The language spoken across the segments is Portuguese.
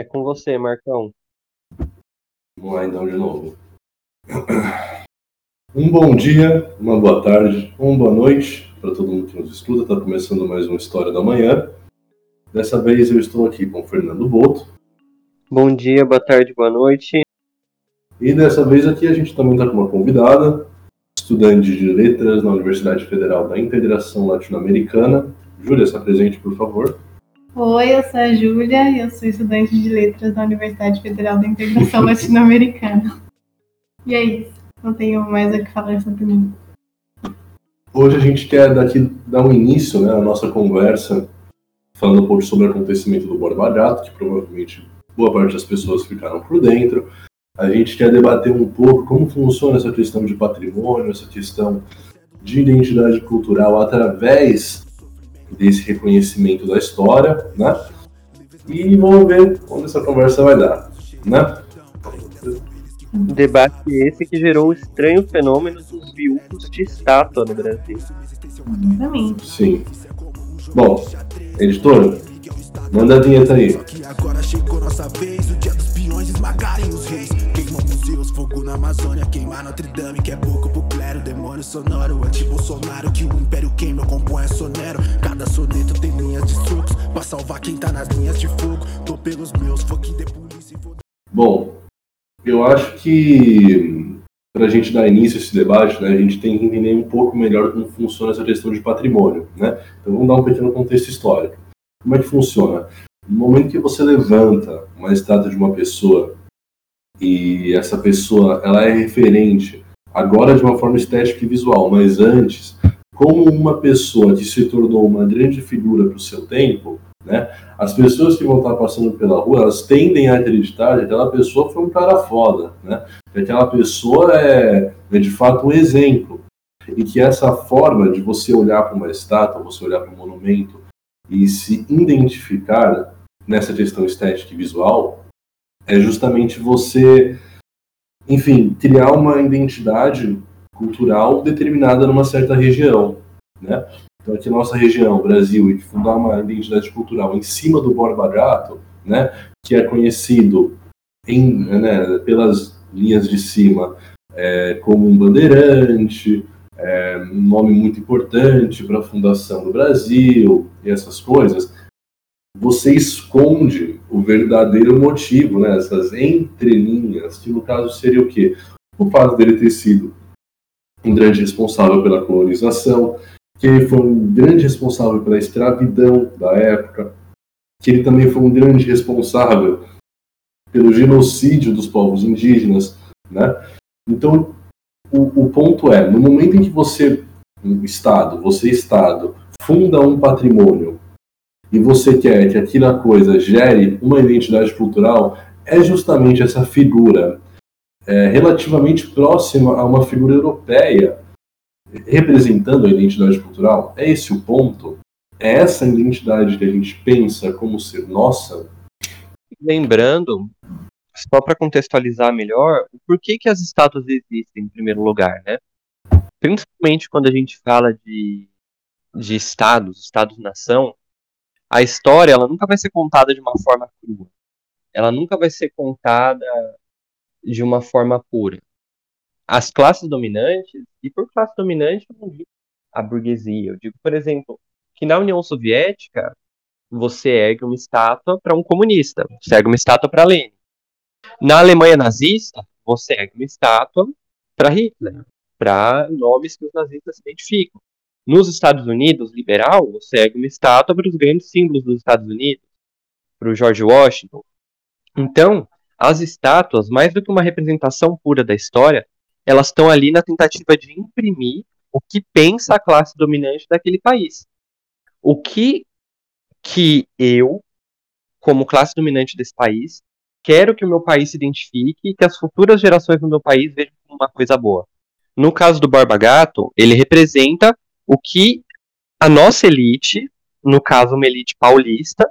É com você, Marcão. Vamos lá então de novo. Um bom dia, uma boa tarde, uma boa noite para todo mundo que nos escuta. Está começando mais uma História da Manhã. Dessa vez eu estou aqui com o Fernando Boto. Bom dia, boa tarde, boa noite. E dessa vez aqui a gente também está com uma convidada, estudante de letras na Universidade Federal da Integração Latino-Americana. Júlia, se apresente, por favor. Oi, eu sou a Júlia e eu sou estudante de letras da Universidade Federal da Integração Latino-Americana. E é isso, não tenho mais o que falar sobre mim. Hoje a gente quer daqui dar um início né, à nossa conversa, falando um pouco sobre o acontecimento do Borba Gato, que provavelmente boa parte das pessoas ficaram por dentro. A gente quer debater um pouco como funciona essa questão de patrimônio, essa questão de identidade cultural através desse reconhecimento da história, né? E vamos ver onde essa conversa vai dar, né? Debate esse que gerou o estranho fenômeno dos viúvos de estátua no Brasil. Exatamente. Sim. Bom, editora, manda a vinheta aí. Agora chegou nossa vez, o dia dos peões esmagarem os reis. Fogo na Amazônia, queimar Notre Dame, que é pouco pro clero, demônio sonoro, anti-Bolsonaro, que o império queima, compõe sonero. Cada soneto tem linhas de pra salvar quem tá nas linhas de fogo. Tô pelos meus, de polícia e vou... Bom, eu acho que para a gente dar início a esse debate, né, a gente tem que entender um pouco melhor como funciona essa questão de patrimônio, né? Então vamos dar um pequeno contexto histórico. Como é que funciona? No momento que você levanta uma estátua de uma pessoa e essa pessoa ela é referente agora de uma forma estética e visual, mas antes como uma pessoa que se tornou uma grande figura para o seu tempo, né? As pessoas que vão estar passando pela rua, elas tendem a acreditar que aquela pessoa foi um cara foda, né? Que aquela pessoa é, é de fato um exemplo e que essa forma de você olhar para uma estátua, você olhar para um monumento e se identificar nessa questão estética e visual é justamente você, enfim, criar uma identidade cultural determinada numa certa região, né? Então aqui nossa região, Brasil, e fundar uma identidade cultural em cima do Borba Gato, né? Que é conhecido em, né, pelas linhas de cima é, como um bandeirante, é, um nome muito importante para a fundação do Brasil e essas coisas, você esconde o verdadeiro motivo, né, essas entrelinhas, que no caso seria o quê? O fato dele ter sido um grande responsável pela colonização, que ele foi um grande responsável pela escravidão da época, que ele também foi um grande responsável pelo genocídio dos povos indígenas, né? Então, o, o ponto é, no momento em que você, um Estado, você Estado, funda um patrimônio e você quer que aquela coisa gere uma identidade cultural, é justamente essa figura é, relativamente próxima a uma figura europeia representando a identidade cultural. É esse o ponto? É essa identidade que a gente pensa como ser nossa? Lembrando, só para contextualizar melhor, por que, que as estátuas existem em primeiro lugar, né? Principalmente quando a gente fala de, de estados, estados-nação, a história ela nunca vai ser contada de uma forma crua. Ela nunca vai ser contada de uma forma pura. As classes dominantes, e por classe dominante eu não digo a burguesia, eu digo, por exemplo, que na União Soviética você ergue uma estátua para um comunista, você ergue uma estátua para Lenin. Na Alemanha nazista, você ergue uma estátua para Hitler, para nomes que os nazistas se identificam. Nos Estados Unidos, liberal, você ergue uma estátua para os grandes símbolos dos Estados Unidos, para o George Washington. Então, as estátuas, mais do que uma representação pura da história, elas estão ali na tentativa de imprimir o que pensa a classe dominante daquele país. O que que eu, como classe dominante desse país, quero que o meu país se identifique e que as futuras gerações do meu país vejam como uma coisa boa. No caso do Barba Gato, ele representa o que a nossa elite, no caso uma elite paulista,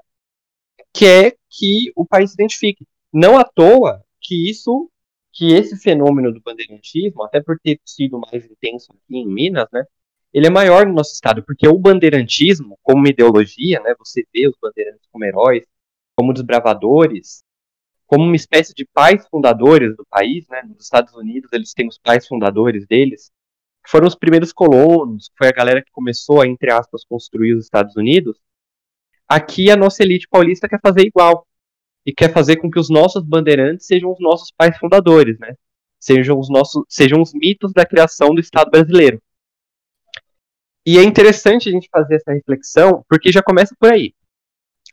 quer que o país se identifique. Não à toa que isso, que esse fenômeno do bandeirantismo, até por ter sido mais intenso aqui em Minas, né, ele é maior no nosso estado, porque o bandeirantismo, como ideologia, né, você vê os bandeirantes como heróis, como desbravadores, como uma espécie de pais fundadores do país, né? Nos Estados Unidos eles têm os pais fundadores deles, foram os primeiros colonos, foi a galera que começou a, entre aspas, construir os Estados Unidos. Aqui a nossa elite paulista quer fazer igual e quer fazer com que os nossos bandeirantes sejam os nossos pais fundadores, né? Sejam os nossos, sejam os mitos da criação do Estado brasileiro. E é interessante a gente fazer essa reflexão, porque já começa por aí.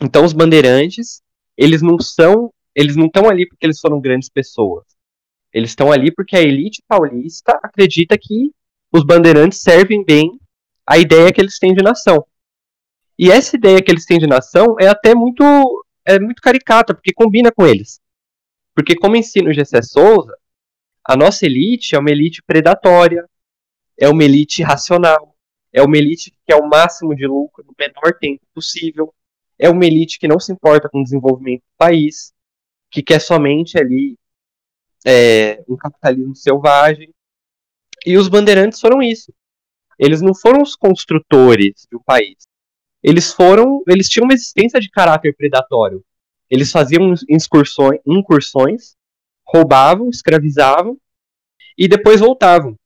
Então os bandeirantes, eles não são, eles não estão ali porque eles foram grandes pessoas. Eles estão ali porque a elite paulista acredita que os bandeirantes servem bem a ideia que eles têm de nação. E essa ideia que eles têm de nação é até muito é muito caricata, porque combina com eles. Porque como ensina o Gessé Souza, a nossa elite é uma elite predatória, é uma elite racional, é uma elite que quer o máximo de lucro no menor tempo possível, é uma elite que não se importa com o desenvolvimento do país, que quer somente ali é, um capitalismo selvagem. E os bandeirantes foram isso. Eles não foram os construtores do país. Eles foram, eles tinham uma existência de caráter predatório. Eles faziam incursões, incursões roubavam, escravizavam e depois voltavam.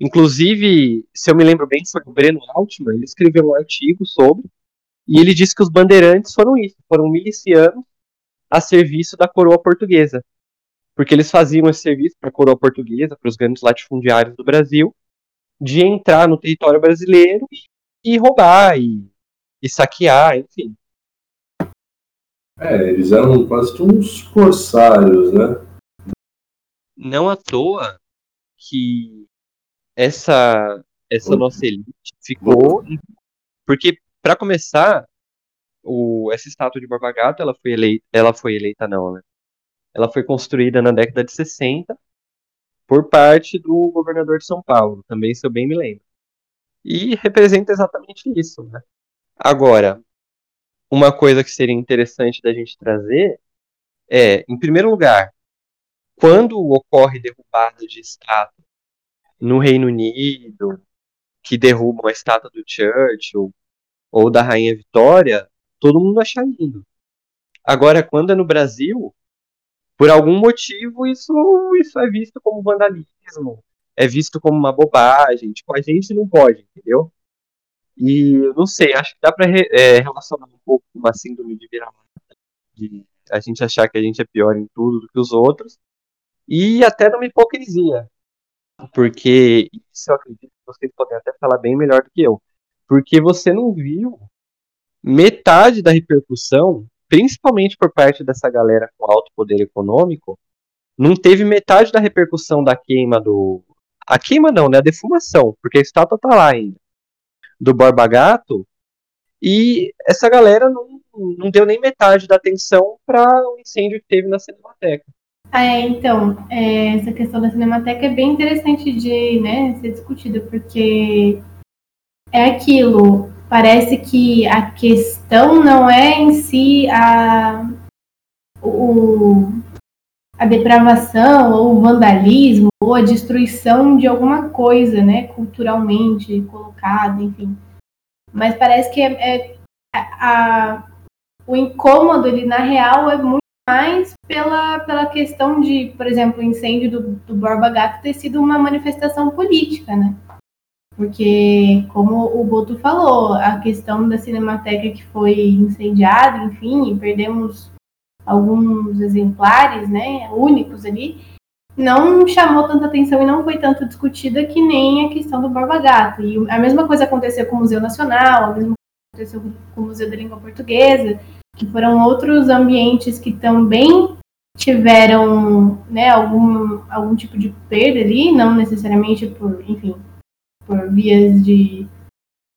Inclusive, se eu me lembro bem, foi o Breno Altman, ele escreveu um artigo sobre, e ele disse que os bandeirantes foram isso, foram milicianos a serviço da coroa portuguesa. Porque eles faziam esse serviço para a coroa portuguesa, para os grandes latifundiários do Brasil, de entrar no território brasileiro e roubar, e, e saquear, enfim. É, eles eram quase uns corsários, né? Não à toa que essa essa nossa elite ficou porque para começar o essa estátua de Borba Gato ela foi eleita ela foi eleita não né ela foi construída na década de 60 por parte do governador de São Paulo também se eu bem me lembro e representa exatamente isso né agora uma coisa que seria interessante da gente trazer é em primeiro lugar quando ocorre derrubada de estátua no Reino Unido, que derrubam a estátua do Churchill ou da Rainha Vitória, todo mundo acha lindo. Agora, quando é no Brasil, por algum motivo isso, isso é visto como vandalismo, é visto como uma bobagem. Tipo, a gente não pode, entendeu? E eu não sei, acho que dá pra é, relacionar um pouco com uma síndrome de vira-lata, de a gente achar que a gente é pior em tudo do que os outros, e até numa hipocrisia porque isso eu acredito que vocês podem até falar bem melhor do que eu. Porque você não viu metade da repercussão, principalmente por parte dessa galera com alto poder econômico, não teve metade da repercussão da queima do. A queima não, né? A defumação, porque a estátua tá lá ainda. Do Borba Gato. E essa galera não, não deu nem metade da atenção para o incêndio que teve na Cinemateca. É, então, é, essa questão da Cinemateca é bem interessante de né, ser discutida, porque é aquilo, parece que a questão não é em si a, o, a depravação, ou o vandalismo, ou a destruição de alguma coisa, né, culturalmente colocada, enfim. Mas parece que é, é a, o incômodo, ele, na real, é muito mais pela, pela questão de, por exemplo, o incêndio do, do Borba Gato ter sido uma manifestação política, né? Porque, como o Boto falou, a questão da Cinemateca que foi incendiada, enfim, perdemos alguns exemplares, né, únicos ali, não chamou tanta atenção e não foi tanto discutida que nem a questão do Borba Gato. E a mesma coisa aconteceu com o Museu Nacional, a mesma coisa aconteceu com o Museu da Língua Portuguesa que foram outros ambientes que também tiveram né, algum, algum tipo de perda ali, não necessariamente por, enfim, por vias de.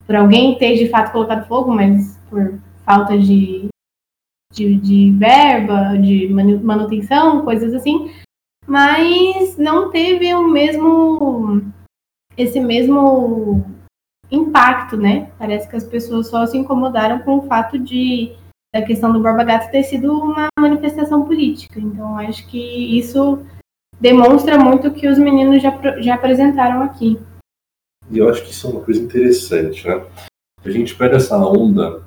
por alguém ter de fato colocado fogo, mas por falta de, de, de verba, de manutenção, coisas assim. Mas não teve o mesmo. esse mesmo impacto, né? Parece que as pessoas só se incomodaram com o fato de da questão do Borba Gato ter sido uma manifestação política. Então, acho que isso demonstra muito o que os meninos já, já apresentaram aqui. E eu acho que isso é uma coisa interessante, né? A gente pega essa onda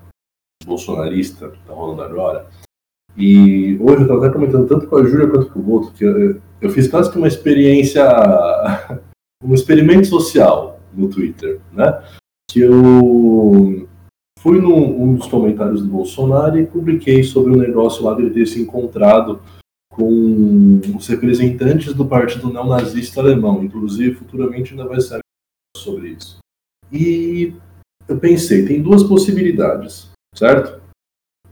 bolsonarista que está rolando agora, E hoje eu estava até comentando tanto com a Júlia quanto com o Boto que eu, eu fiz quase que uma experiência, um experimento social no Twitter, né? Que eu fui num um dos comentários do Bolsonaro e publiquei sobre o negócio lá dele ter se encontrado com os representantes do partido neonazista alemão. Inclusive, futuramente ainda vai sair sobre isso. E eu pensei, tem duas possibilidades, certo?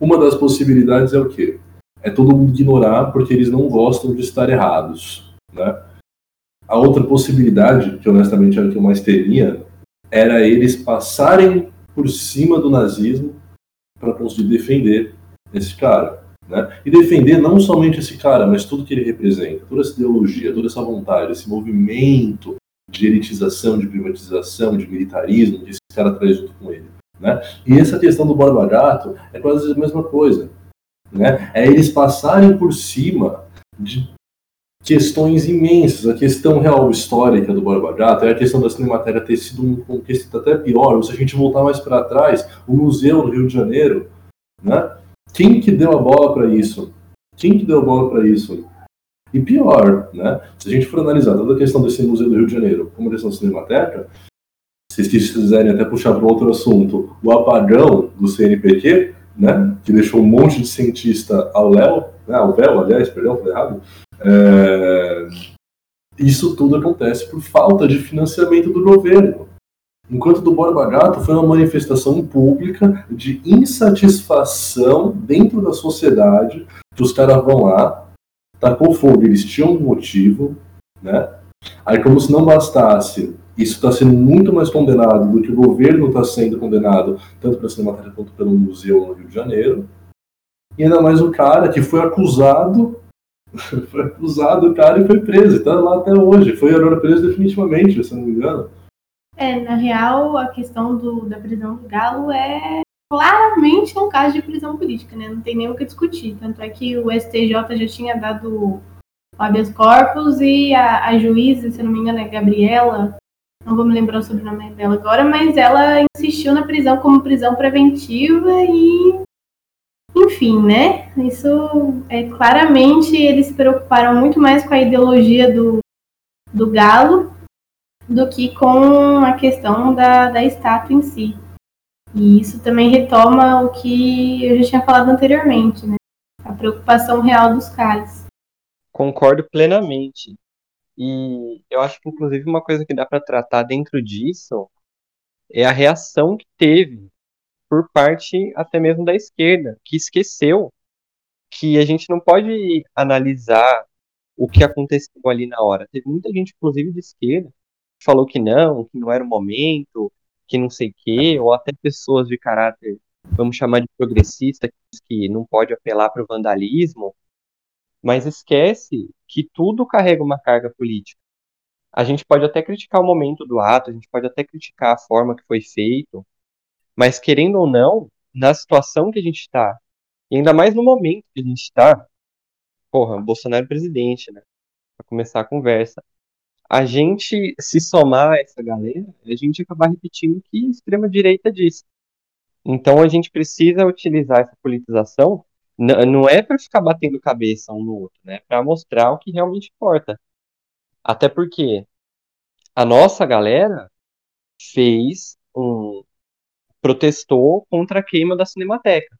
Uma das possibilidades é o quê? É todo mundo ignorar porque eles não gostam de estar errados, né? A outra possibilidade, que honestamente era o que eu mais teria, era eles passarem por cima do nazismo para conseguir defender esse cara. Né? E defender não somente esse cara, mas tudo que ele representa, toda essa ideologia, toda essa vontade, esse movimento de elitização, de privatização, de militarismo que esse cara traz junto com ele. Né? E essa questão do Borba Gato é quase a mesma coisa. Né? É eles passarem por cima de questões imensas. A questão real histórica do Borba Gato é a questão da Cinemateca ter sido um contexto até pior. Se a gente voltar mais para trás, o museu do Rio de Janeiro, né? Quem que deu a bola para isso? Quem que deu a bola para isso? E pior, né? Se a gente for analisar toda a questão desse museu do Rio de Janeiro como questão da Cinemateca, se vocês quiserem até puxar para outro assunto, o apagão do CNPq, né? Que deixou um monte de cientista ao léu, né? Ao véu, aliás, perdão, errado é... Isso tudo acontece por falta de financiamento do governo. Enquanto do Borba Gato foi uma manifestação pública de insatisfação dentro da sociedade, que os caras vão lá, tacou fogo, eles tinham um motivo, né? Aí como se não bastasse, isso está sendo muito mais condenado do que o governo está sendo condenado, tanto pela Cinemateca quanto pelo museu no Rio de Janeiro. E ainda mais o cara que foi acusado foi acusado o cara e foi preso. Está lá até hoje. Foi agora preso definitivamente, se não me engano. É, na real, a questão do, da prisão do Galo é claramente um caso de prisão política, né? Não tem nem o que discutir. Tanto é que o STJ já tinha dado habeas corpus e a, a juíza, se não me engano, é Gabriela, não vou me lembrar o sobrenome dela agora, mas ela insistiu na prisão como prisão preventiva e enfim, né? Isso é claramente eles se preocuparam muito mais com a ideologia do, do Galo do que com a questão da, da estátua em si. E isso também retoma o que eu já tinha falado anteriormente, né? A preocupação real dos caras. Concordo plenamente. E eu acho que, inclusive, uma coisa que dá para tratar dentro disso é a reação que teve por parte até mesmo da esquerda, que esqueceu que a gente não pode analisar o que aconteceu ali na hora. Teve muita gente, inclusive de esquerda, que falou que não, que não era o momento, que não sei o quê, ou até pessoas de caráter, vamos chamar de progressista, que não pode apelar para o vandalismo, mas esquece que tudo carrega uma carga política. A gente pode até criticar o momento do ato, a gente pode até criticar a forma que foi feito, mas querendo ou não, na situação que a gente está, e ainda mais no momento que a gente está, porra, Bolsonaro é presidente, né? Para começar a conversa. A gente se somar a essa galera, a gente acabar repetindo o que a extrema-direita diz. Então a gente precisa utilizar essa politização, não é para ficar batendo cabeça um no outro, né? Para mostrar o que realmente importa. Até porque a nossa galera fez um, protestou contra a queima da Cinemateca.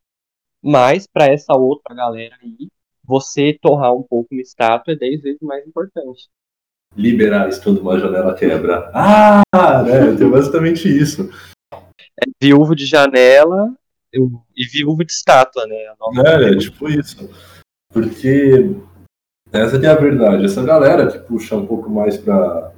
Mas, para essa outra galera aí, você torrar um pouco uma estátua é 10 vezes mais importante. Liberais quando uma janela quebra. Ah, né? Então, basicamente isso. É viúvo de janela e viúvo de estátua, né? É, é, tipo isso. Porque essa é a verdade. Essa galera que puxa um pouco mais para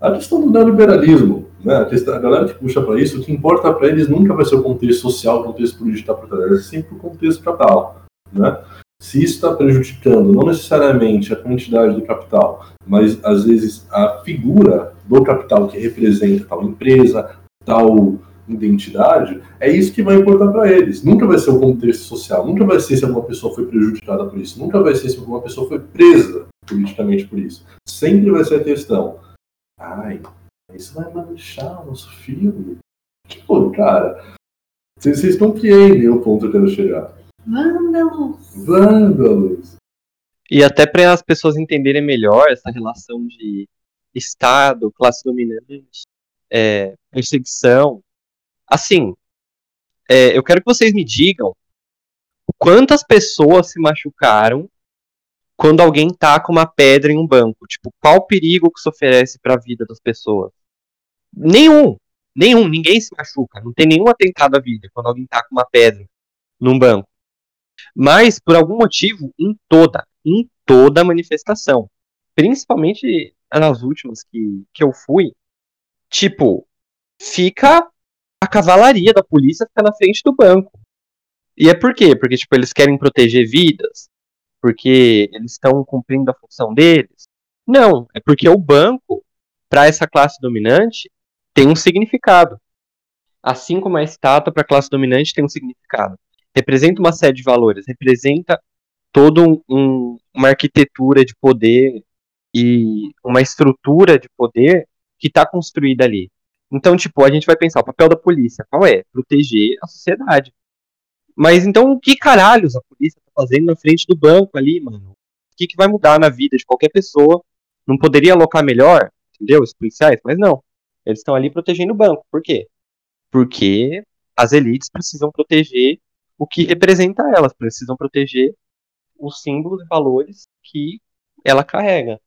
a questão do neoliberalismo, né? A, galera que puxa para isso, o que importa para eles nunca vai ser o contexto social, o contexto político está por trás, é sempre o contexto capital. Né? Se isso está prejudicando não necessariamente a quantidade do capital, mas às vezes a figura do capital que representa tal empresa, tal identidade, é isso que vai importar para eles. Nunca vai ser o contexto social, nunca vai ser se alguma pessoa foi prejudicada por isso, nunca vai ser se alguma pessoa foi presa politicamente por isso. Sempre vai ser a questão. Ai, isso vai manchar o nosso filme. Tipo, cara, vocês que é o ponto que eu quero chegar. Vândalos! Vândalos! E até para as pessoas entenderem melhor essa relação de Estado, classe dominante, é, perseguição. Assim, é, eu quero que vocês me digam quantas pessoas se machucaram quando alguém taca uma pedra em um banco. Tipo, qual o perigo que isso oferece para a vida das pessoas? Nenhum. Nenhum. Ninguém se machuca. Não tem nenhum atentado à vida quando alguém taca uma pedra num banco. Mas, por algum motivo, em toda, em toda manifestação, principalmente nas últimas que, que eu fui, tipo, fica a cavalaria da polícia fica na frente do banco. E é por quê? Porque, tipo, eles querem proteger vidas? Porque eles estão cumprindo a função deles? Não, é porque o banco, para essa classe dominante, tem um significado. Assim como a estátua para a classe dominante tem um significado. Representa uma série de valores, representa toda um, um, uma arquitetura de poder e uma estrutura de poder que está construída ali. Então, tipo, a gente vai pensar, o papel da polícia, qual é? Proteger a sociedade. Mas então, o que caralhos a polícia tá fazendo na frente do banco ali, mano? O que, que vai mudar na vida de qualquer pessoa? Não poderia alocar melhor, entendeu? Os policiais? Mas não. Eles estão ali protegendo o banco. Por quê? Porque as elites precisam proteger o que representa elas, precisam proteger os símbolos e valores que ela carrega.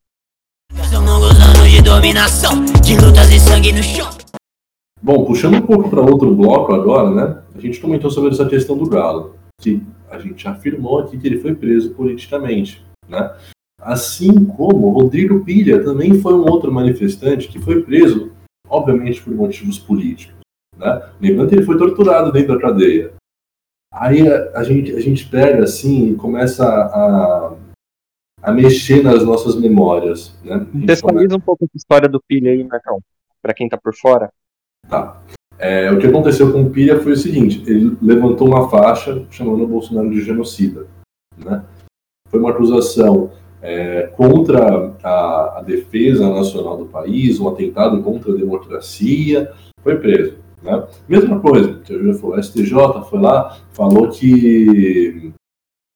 Bom, puxando um pouco para outro bloco agora, né? A gente comentou sobre essa questão do Galo, que a gente afirmou aqui que ele foi preso politicamente, né? Assim como Rodrigo Pilha também foi um outro manifestante que foi preso, obviamente por motivos políticos, né? Lembrando que ele foi torturado dentro da cadeia. Aí a, a gente, a gente pega assim e começa a, a mexer nas nossas memórias, né? Contextualiza começa... um pouco a história do Pilha aí, Marcão, para quem tá por fora. Tá. É, o que aconteceu com o Pilha foi o seguinte: ele levantou uma faixa chamando o Bolsonaro de genocida. Né? Foi uma acusação é, contra a, a, defesa nacional do país, um atentado contra a democracia. Foi preso. Né? Mesma coisa, a STJ foi lá, falou que,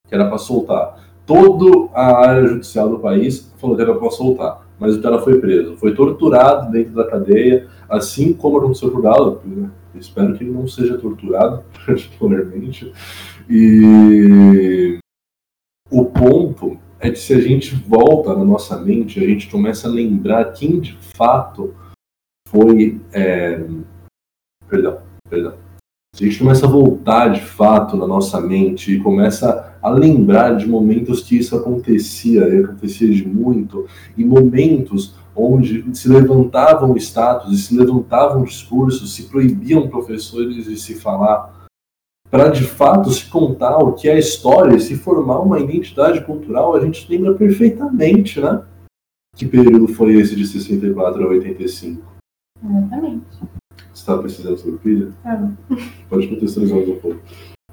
que era para soltar. Toda a área judicial do país falou que era para soltar mas o cara foi preso. Foi torturado dentro da cadeia, assim como aconteceu com o Galo. Né? Espero que ele não seja torturado, particularmente. E o ponto é que se a gente volta na nossa mente, a gente começa a lembrar quem de fato foi. É... Perdão, perdão. Se a gente começa a voltar de fato na nossa mente e começa a lembrar de momentos que isso acontecia, e acontecia de muito, e momentos onde se levantavam status e se levantavam discursos, se proibiam professores de se falar, para de fato se contar o que é a história e se formar uma identidade cultural, a gente lembra perfeitamente, né? Que período foi esse de 64 a 85? Exatamente. Você estava precisando sobre pilha? Ah. Pode contextualizar um pouco.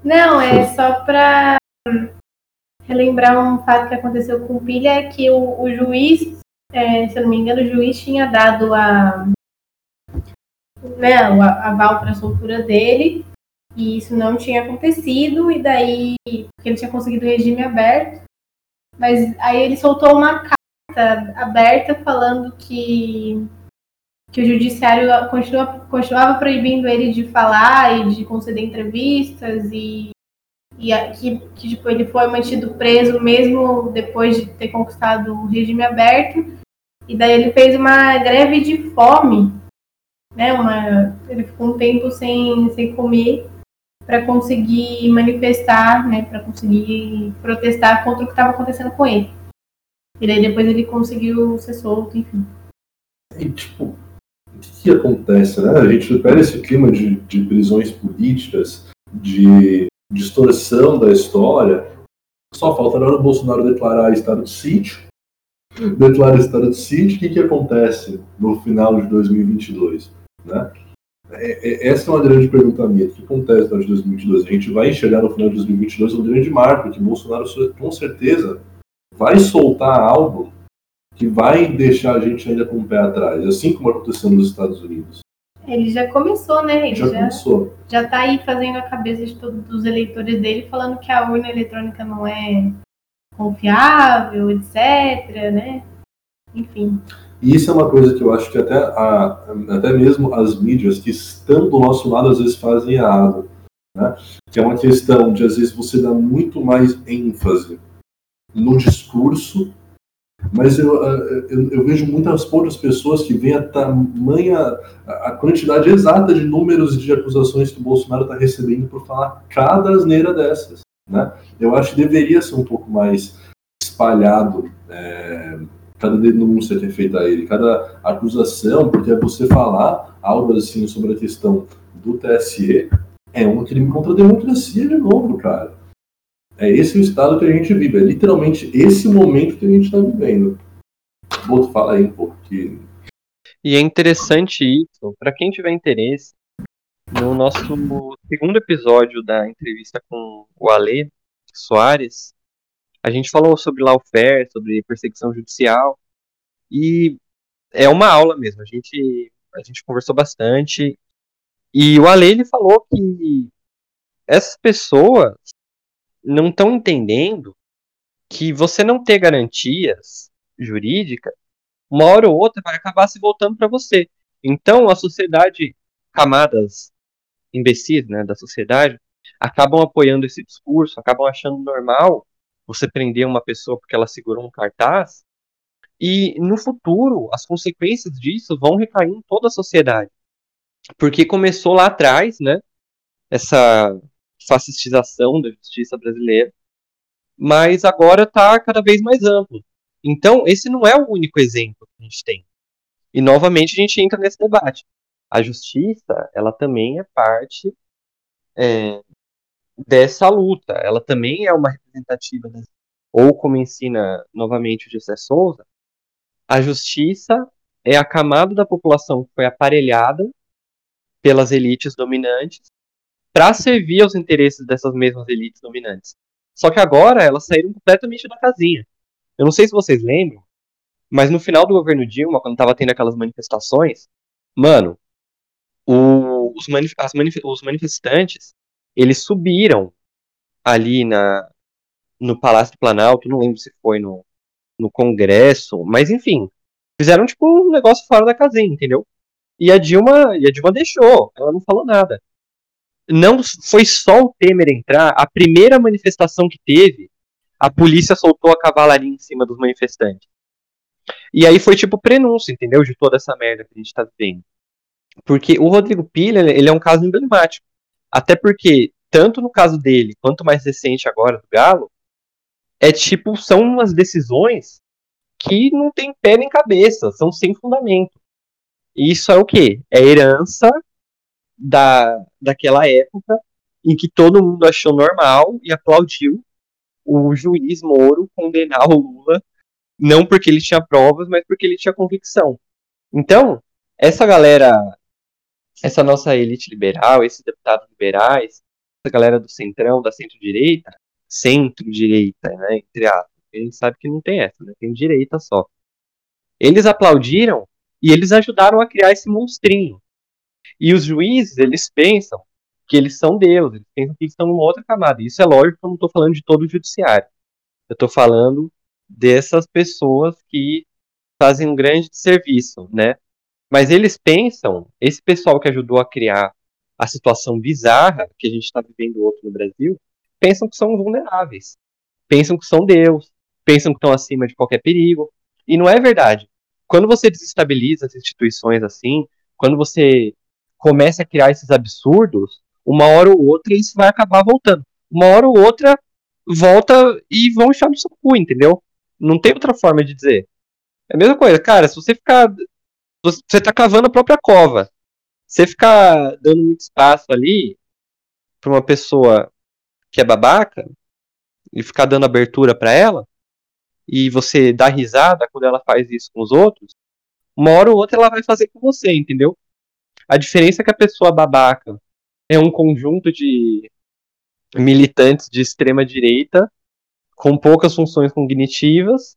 Não, é só para relembrar um fato que aconteceu com pilha, é que o, o juiz, é, se eu não me engano, o juiz tinha dado a, né, o aval para a soltura dele, e isso não tinha acontecido, e daí porque ele tinha conseguido o regime aberto, mas aí ele soltou uma carta aberta falando que que o judiciário continua, continuava proibindo ele de falar e de conceder entrevistas e, e que, que tipo, ele foi mantido preso mesmo depois de ter conquistado o regime aberto. E daí ele fez uma greve de fome, né? Uma, ele ficou um tempo sem, sem comer para conseguir manifestar, né? Para conseguir protestar contra o que estava acontecendo com ele. E daí depois ele conseguiu ser solto, enfim. E, tipo, que acontece? Né? A gente pega esse clima de, de prisões políticas, de distorção da história. Só falta agora o Bolsonaro declarar estado de sítio. Declara estado de sítio. O que, que acontece no final de 2022? Né? É, é, essa é uma grande pergunta minha. O que acontece no final de 2022? A gente vai enxergar no final de 2022 um grande marco, que Bolsonaro com certeza vai soltar algo que vai deixar a gente ainda com o pé atrás, assim como aconteceu nos Estados Unidos. Ele já começou, né? Ele Já já, começou. já tá aí fazendo a cabeça de todos os eleitores dele, falando que a urna eletrônica não é confiável, etc, né? Enfim. E isso é uma coisa que eu acho que até, a, até mesmo as mídias que estão do nosso lado às vezes fazem errado. Né? Que é uma questão de às vezes você dar muito mais ênfase no discurso, mas eu, eu, eu vejo muitas poucas pessoas que veem a tamanha, a a quantidade exata de números de acusações que o Bolsonaro está recebendo por falar cada asneira dessas. Né? Eu acho que deveria ser um pouco mais espalhado é, cada denúncia que é feita a ele, cada acusação, porque é você falar algo assim sobre a questão do TSE é um crime contra a democracia de novo, cara. É esse o estado que a gente vive, é literalmente esse momento que a gente está vivendo. Boto, fala aí um pouco E é interessante isso, para quem tiver interesse, no nosso segundo episódio da entrevista com o Ale Soares, a gente falou sobre lawfare, sobre perseguição judicial, e é uma aula mesmo, a gente, a gente conversou bastante, e o Ale ele falou que essas pessoas não estão entendendo que você não ter garantias jurídicas, uma hora ou outra vai acabar se voltando para você. Então, a sociedade, camadas imbecis né, da sociedade, acabam apoiando esse discurso, acabam achando normal você prender uma pessoa porque ela segurou um cartaz, e no futuro, as consequências disso vão recair em toda a sociedade. Porque começou lá atrás, né, essa fascistização da justiça brasileira, mas agora está cada vez mais amplo. Então, esse não é o único exemplo que a gente tem. E novamente a gente entra nesse debate. A justiça, ela também é parte é, dessa luta. Ela também é uma representativa, das, ou como ensina novamente o José Souza, a justiça é a camada da população que foi aparelhada pelas elites dominantes para servir aos interesses dessas mesmas elites dominantes. Só que agora elas saíram completamente da casinha. Eu não sei se vocês lembram, mas no final do governo Dilma, quando tava tendo aquelas manifestações, mano, o- os, manif- manif- os manifestantes, eles subiram ali na, no Palácio do Planalto, não lembro se foi no, no Congresso, mas enfim, fizeram tipo um negócio fora da casinha, entendeu? E a Dilma, e a Dilma deixou, ela não falou nada. Não foi só o Temer entrar, a primeira manifestação que teve, a polícia soltou a cavalaria em cima dos manifestantes. E aí foi tipo prenúncio, entendeu? De toda essa merda que a gente tá vivendo. Porque o Rodrigo Pilha, ele é um caso emblemático. Até porque, tanto no caso dele, quanto mais recente agora do Galo, é tipo, são umas decisões que não tem pé nem cabeça, são sem fundamento. E isso é o quê? É herança da, daquela época em que todo mundo achou normal e aplaudiu o juiz Moro condenar o Lula, não porque ele tinha provas, mas porque ele tinha convicção. Então, essa galera, essa nossa elite liberal, esses deputados liberais, essa galera do centrão, da centro-direita, centro-direita, né, entre aspas, a gente sabe que não tem essa, né, tem direita só. Eles aplaudiram e eles ajudaram a criar esse monstrinho. E os juízes, eles pensam que eles são Deus, eles pensam que eles estão numa outra camada. Isso é lógico eu não estou falando de todo o judiciário. Eu estou falando dessas pessoas que fazem um grande serviço, né? Mas eles pensam, esse pessoal que ajudou a criar a situação bizarra que a gente está vivendo outro no Brasil, pensam que são vulneráveis, pensam que são Deus, pensam que estão acima de qualquer perigo. E não é verdade. Quando você desestabiliza as instituições assim, quando você começa a criar esses absurdos, uma hora ou outra isso vai acabar voltando. Uma hora ou outra volta e vão enfiar no seu cu, entendeu? Não tem outra forma de dizer. É a mesma coisa, cara, se você ficar. Você tá cavando a própria cova. Você ficar dando muito espaço ali pra uma pessoa que é babaca e ficar dando abertura pra ela, e você dá risada quando ela faz isso com os outros, uma hora ou outra ela vai fazer com você, entendeu? A diferença é que a pessoa babaca é um conjunto de militantes de extrema direita com poucas funções cognitivas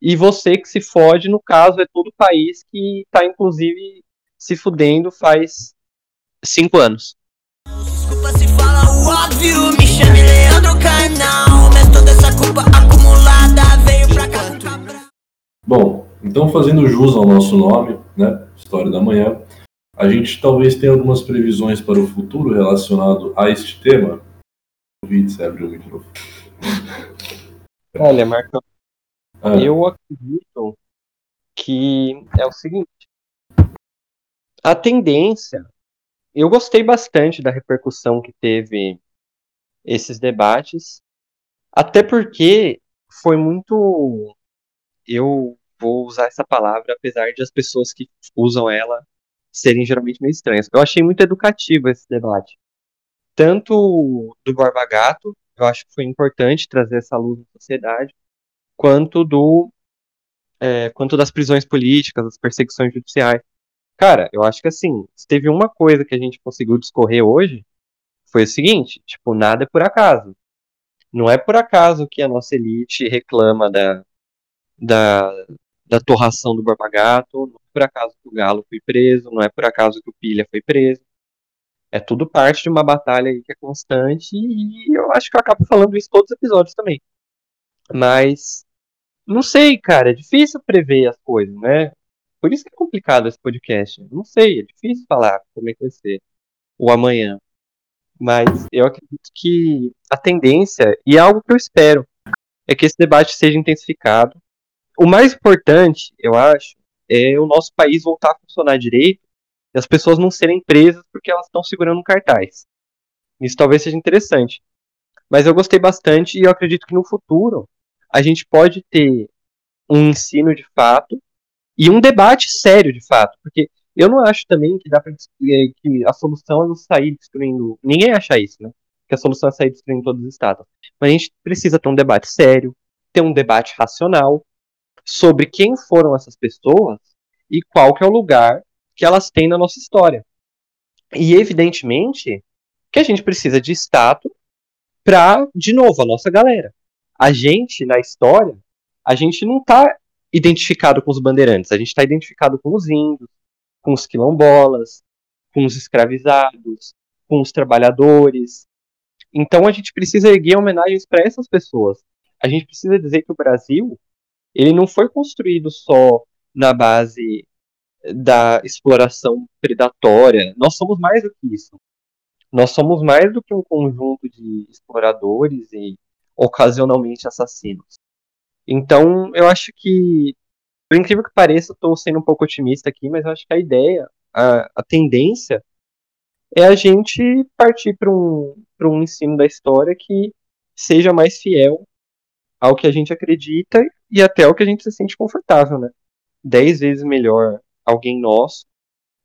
e você que se fode, no caso, é todo o país que está, inclusive, se fudendo faz cinco anos. Desculpa se fala o óbvio, me chame Leandro Carnal, mas toda essa culpa acumulada veio pra cá. Bom, então fazendo jus ao nosso nome, né, História da Manhã, a gente talvez tenha algumas previsões para o futuro relacionado a este tema. Convite, você abriu o microfone. Olha, Marcão, Ah, eu acredito que é o seguinte. A tendência, eu gostei bastante da repercussão que teve esses debates, até porque foi muito, eu vou usar essa palavra, apesar de as pessoas que usam ela serem geralmente meio estranhas. Eu achei muito educativo esse debate. Tanto do Borba Gato, eu acho que foi importante trazer essa luz na sociedade, quanto do é, quanto das prisões políticas, das perseguições judiciais. Cara, eu acho que assim, se teve uma coisa que a gente conseguiu discorrer hoje, foi o seguinte, tipo, nada é por acaso. Não é por acaso que a nossa elite reclama da, da, da torração do Borba Gato, não é por acaso que o Galo foi preso, não é por acaso que o Pilha foi preso. É tudo parte de uma batalha aí que é constante e eu acho que eu acabo falando isso todos os episódios também. Mas não sei, cara, é difícil prever as coisas, né? Por isso que é complicado esse podcast. Não sei, é difícil falar como é que vai ser o amanhã. Mas eu acredito que a tendência, e é algo que eu espero, é que esse debate seja intensificado. O mais importante, eu acho, é o nosso país voltar a funcionar direito e as pessoas não serem presas porque elas estão segurando cartaz. Isso talvez seja interessante. Mas eu gostei bastante e eu acredito que no futuro a gente pode ter um ensino de fato e um debate sério de fato, porque eu não acho também que dá para que a solução é não sair destruindo. Ninguém acha isso, né? Que a solução é sair destruindo todos os estados. Mas a gente precisa ter um debate sério, ter um debate racional sobre quem foram essas pessoas e qual que é o lugar que elas têm na nossa história. E evidentemente que a gente precisa de status para, de novo, a nossa galera. A gente na história, a gente não está identificado com os bandeirantes, a gente está identificado com os índios, com os quilombolas, com os escravizados, com os trabalhadores. Então a gente precisa erguer homenagens para essas pessoas. A gente precisa dizer que o Brasil, ele não foi construído só na base da exploração predatória. Nós somos mais do que isso. Nós somos mais do que um conjunto de exploradores e ocasionalmente assassinos. Então, eu acho que, por incrível que pareça, estou sendo um pouco otimista aqui, mas eu acho que a ideia, a, a tendência, é a gente partir para um, um ensino da história que seja mais fiel ao que a gente acredita e até ao que a gente se sente confortável, né? Dez vezes melhor alguém nosso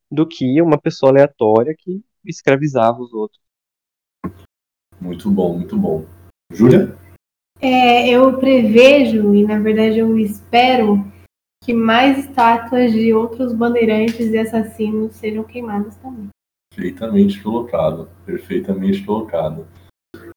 do que uma pessoa aleatória que escravizava os outros. Muito bom, muito bom. Júlia? É, eu prevejo, e na verdade eu espero, que mais estátuas de outros bandeirantes e assassinos sejam queimadas também. Perfeitamente colocado, perfeitamente colocado.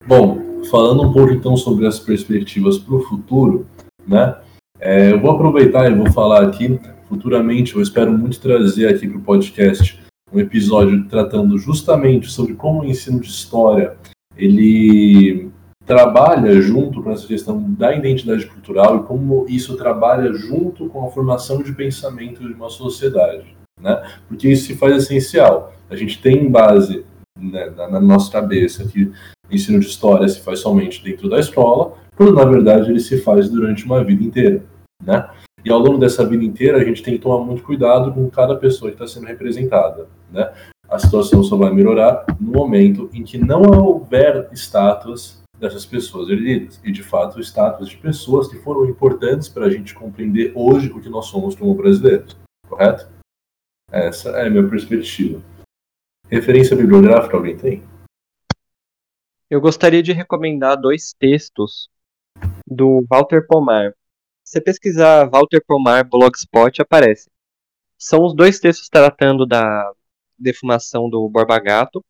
Bom, falando um pouco então sobre as perspectivas para o futuro, né? É, eu vou aproveitar e vou falar aqui, futuramente, eu espero muito trazer aqui para o podcast um episódio tratando justamente sobre como o ensino de história ele trabalha junto com essa questão da identidade cultural e como isso trabalha junto com a formação de pensamento de uma sociedade, né? Porque isso se faz essencial. A gente tem base né, na, nossa cabeça que ensino de história se faz somente dentro da escola, quando na verdade ele se faz durante uma vida inteira, né? E ao longo dessa vida inteira a gente tem que tomar muito cuidado com cada pessoa que está sendo representada, né? A situação só vai melhorar no momento em que não houver status dessas pessoas erguidas. E, de fato, status de pessoas que foram importantes para a gente compreender hoje o que nós somos como brasileiros. Correto? Essa é a minha perspectiva. Referência bibliográfica alguém tem? Eu gostaria de recomendar dois textos do Walter Pomar. Se você pesquisar Walter Pomar Blogspot, aparece. São os dois textos tratando da defumação do Borba Gato.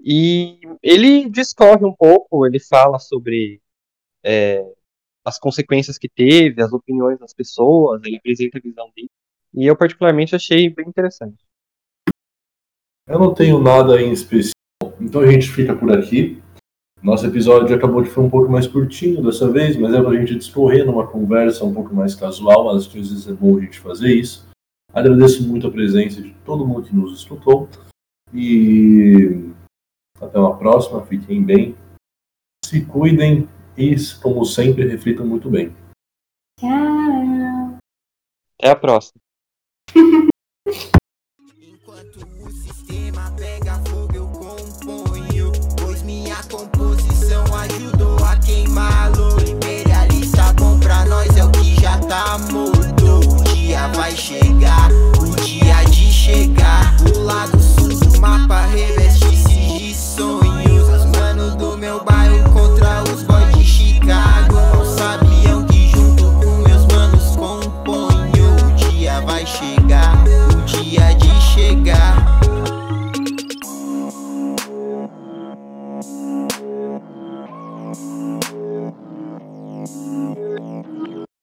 E ele discorre um pouco, ele fala sobre é, as consequências que teve, as opiniões das pessoas, ele apresenta a visão dele. E eu particularmente achei bem interessante. Eu não tenho nada em especial, então a gente fica por aqui. Nosso episódio acabou de ser um pouco mais curtinho dessa vez, mas é pra gente discorrer numa conversa um pouco mais casual, às vezes é bom a gente fazer isso. Agradeço muito a presença de todo mundo que nos escutou e até uma próxima, fiquem bem, se cuidem e, como sempre, reflitam muito bem. Tchau. Até a próxima. Enquanto o sistema pega fogo posição ajudou a queimá-lo. Imperialista bom pra nós é o que já tá morto. O dia vai chegar, o dia de chegar. O lado sul do mapa reveste-se de sonhos. Os manos do meu bairro.